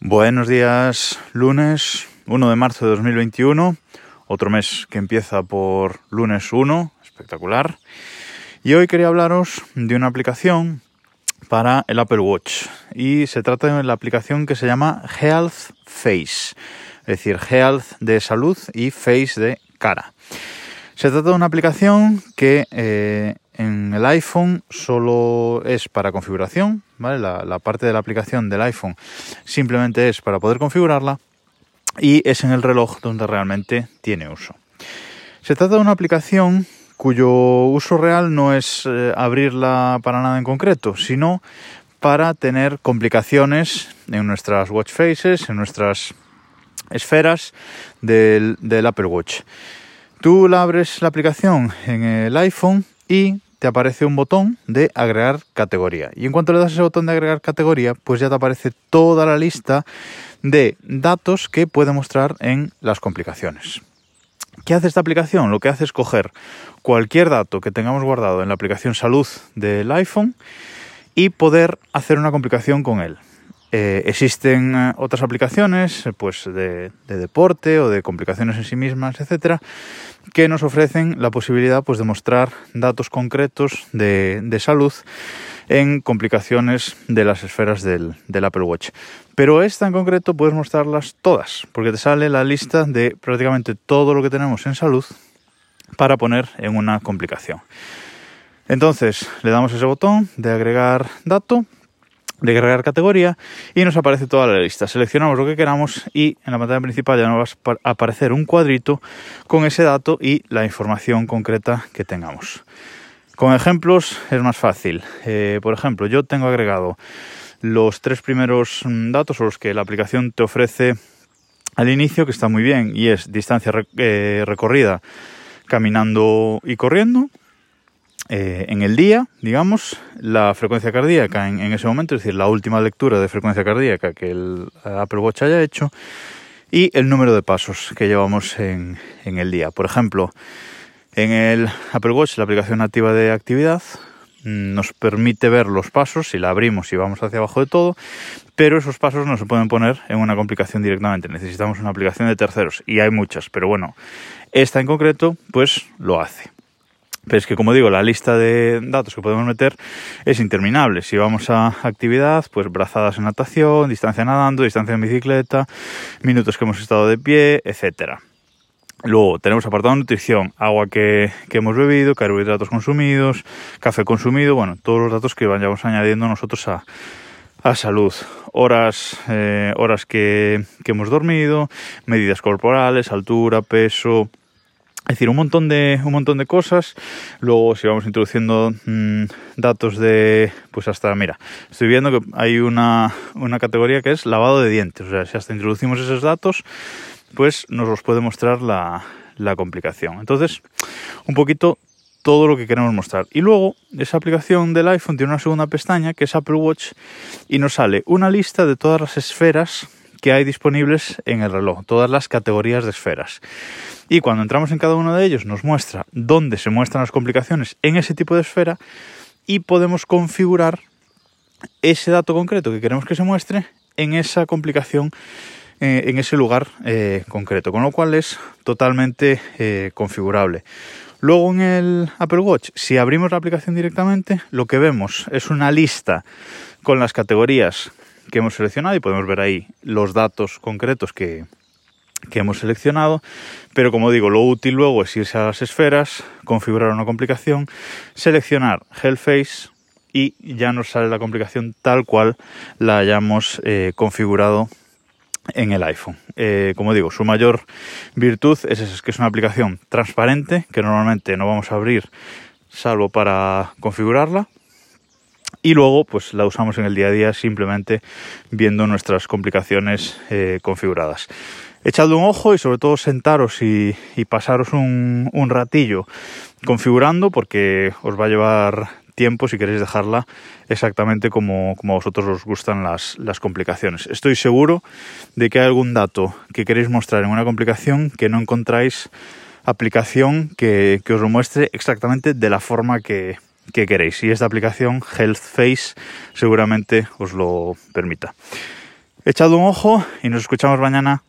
Buenos días, lunes 1 de marzo de 2021, otro mes que empieza por lunes 1, espectacular. Y hoy quería hablaros de una aplicación para el Apple Watch y se trata de la aplicación que se llama Health Face, es decir, Health de salud y Face de cara. Se trata de una aplicación que eh, en el iPhone solo es para configuración, ¿vale? La, parte de la aplicación del iPhone simplemente es para poder configurarla y es en el reloj donde realmente tiene uso. Se trata de una aplicación cuyo uso real no es eh, abrirla para nada en concreto, sino para tener complicaciones en nuestras watch faces, en nuestras esferas del, del Apple Watch. Tú la abres la aplicación en el iPhone y te aparece un botón de agregar categoría. Y en cuanto le das ese botón de agregar categoría, pues ya te aparece toda la lista de datos que puede mostrar en las complicaciones. ¿Qué hace esta aplicación? Lo que hace es coger cualquier dato que tengamos guardado en la aplicación salud del iPhone y poder hacer una complicación con él. Eh, existen eh, otras aplicaciones pues de, deporte o de complicaciones en sí mismas, etcétera, que nos ofrecen la posibilidad pues, de mostrar datos concretos de, salud en complicaciones de las esferas del, Apple Watch. Pero esta en concreto puedes mostrarlas todas, porque te sale la lista de prácticamente todo lo que tenemos en salud para poner en una complicación. Entonces le damos ese botón de agregar dato de agregar categoría y nos aparece toda la lista. Seleccionamos lo que queramos y en la pantalla principal ya nos va a aparecer un cuadrito con ese dato y la información concreta que tengamos. Con ejemplos es más fácil. Eh, por ejemplo, yo tengo agregado los tres primeros mm, datos o los que la aplicación te ofrece al inicio, que está muy bien, y es distancia eh, recorrida caminando y corriendo, eh, en el día, digamos, la frecuencia cardíaca en, ese momento, es decir, la última lectura de frecuencia cardíaca que el Apple Watch haya hecho y el número de pasos que llevamos en, el día. Por ejemplo, en el Apple Watch, la aplicación nativa de actividad, mm, nos permite ver los pasos si la abrimos y vamos hacia abajo de todo, pero esos pasos no se pueden poner en una complicación directamente. Necesitamos una aplicación de terceros y hay muchas, pero bueno, esta en concreto pues lo hace. Pero es que, como digo, la lista de datos que podemos meter es interminable. Si vamos a actividad, pues brazadas en natación, distancia nadando, distancia en bicicleta, minutos que hemos estado de pie, etcétera. Luego tenemos apartado de nutrición, agua que, hemos bebido, carbohidratos consumidos, café consumido, bueno, todos los datos que vayamos añadiendo nosotros a, salud. Horas, eh, horas que, que hemos dormido, medidas corporales, altura, peso, es decir, un montón de, un montón de cosas. Luego, si vamos introduciendo mm, datos de, pues hasta, mira, estoy viendo que hay una, una, categoría que es lavado de dientes. O sea, si hasta introducimos esos datos, pues nos los puede mostrar la, la complicación. Entonces, un poquito todo lo que queremos mostrar. Y luego, esa aplicación del iPhone tiene una segunda pestaña que es Apple Watch y nos sale una lista de todas las esferas que hay disponibles en el reloj, todas las categorías de esferas. Y cuando entramos en cada uno de ellos nos muestra dónde se muestran las complicaciones en ese tipo de esfera y podemos configurar ese dato concreto que queremos que se muestre en esa complicación eh, en ese lugar eh, concreto, con lo cual es totalmente eh, configurable. Luego en el Apple Watch, si abrimos la aplicación directamente, lo que vemos es una lista con las categorías que hemos seleccionado y podemos ver ahí los datos concretos que, hemos seleccionado, pero como digo, lo útil luego es irse a las esferas, configurar una complicación, seleccionar Face y ya nos sale la complicación tal cual la hayamos eh, configurado en el iPhone. Eh, como digo, su mayor virtud es, es que es una aplicación transparente que normalmente no vamos a abrir salvo para configurarla y luego pues la usamos en el día a día simplemente viendo nuestras complicaciones eh, configuradas. Echadle un ojo y sobre todo sentaros y, pasaros un, ratillo configurando porque os va a llevar tiempo si queréis dejarla exactamente como, como a vosotros os gustan las, complicaciones. Estoy seguro de que hay algún dato que queréis mostrar en una complicación que no encontráis aplicación que, que os lo muestre exactamente de la forma que, que queréis. Y esta aplicación Health Face seguramente os lo permita. Echad un ojo y nos escuchamos mañana.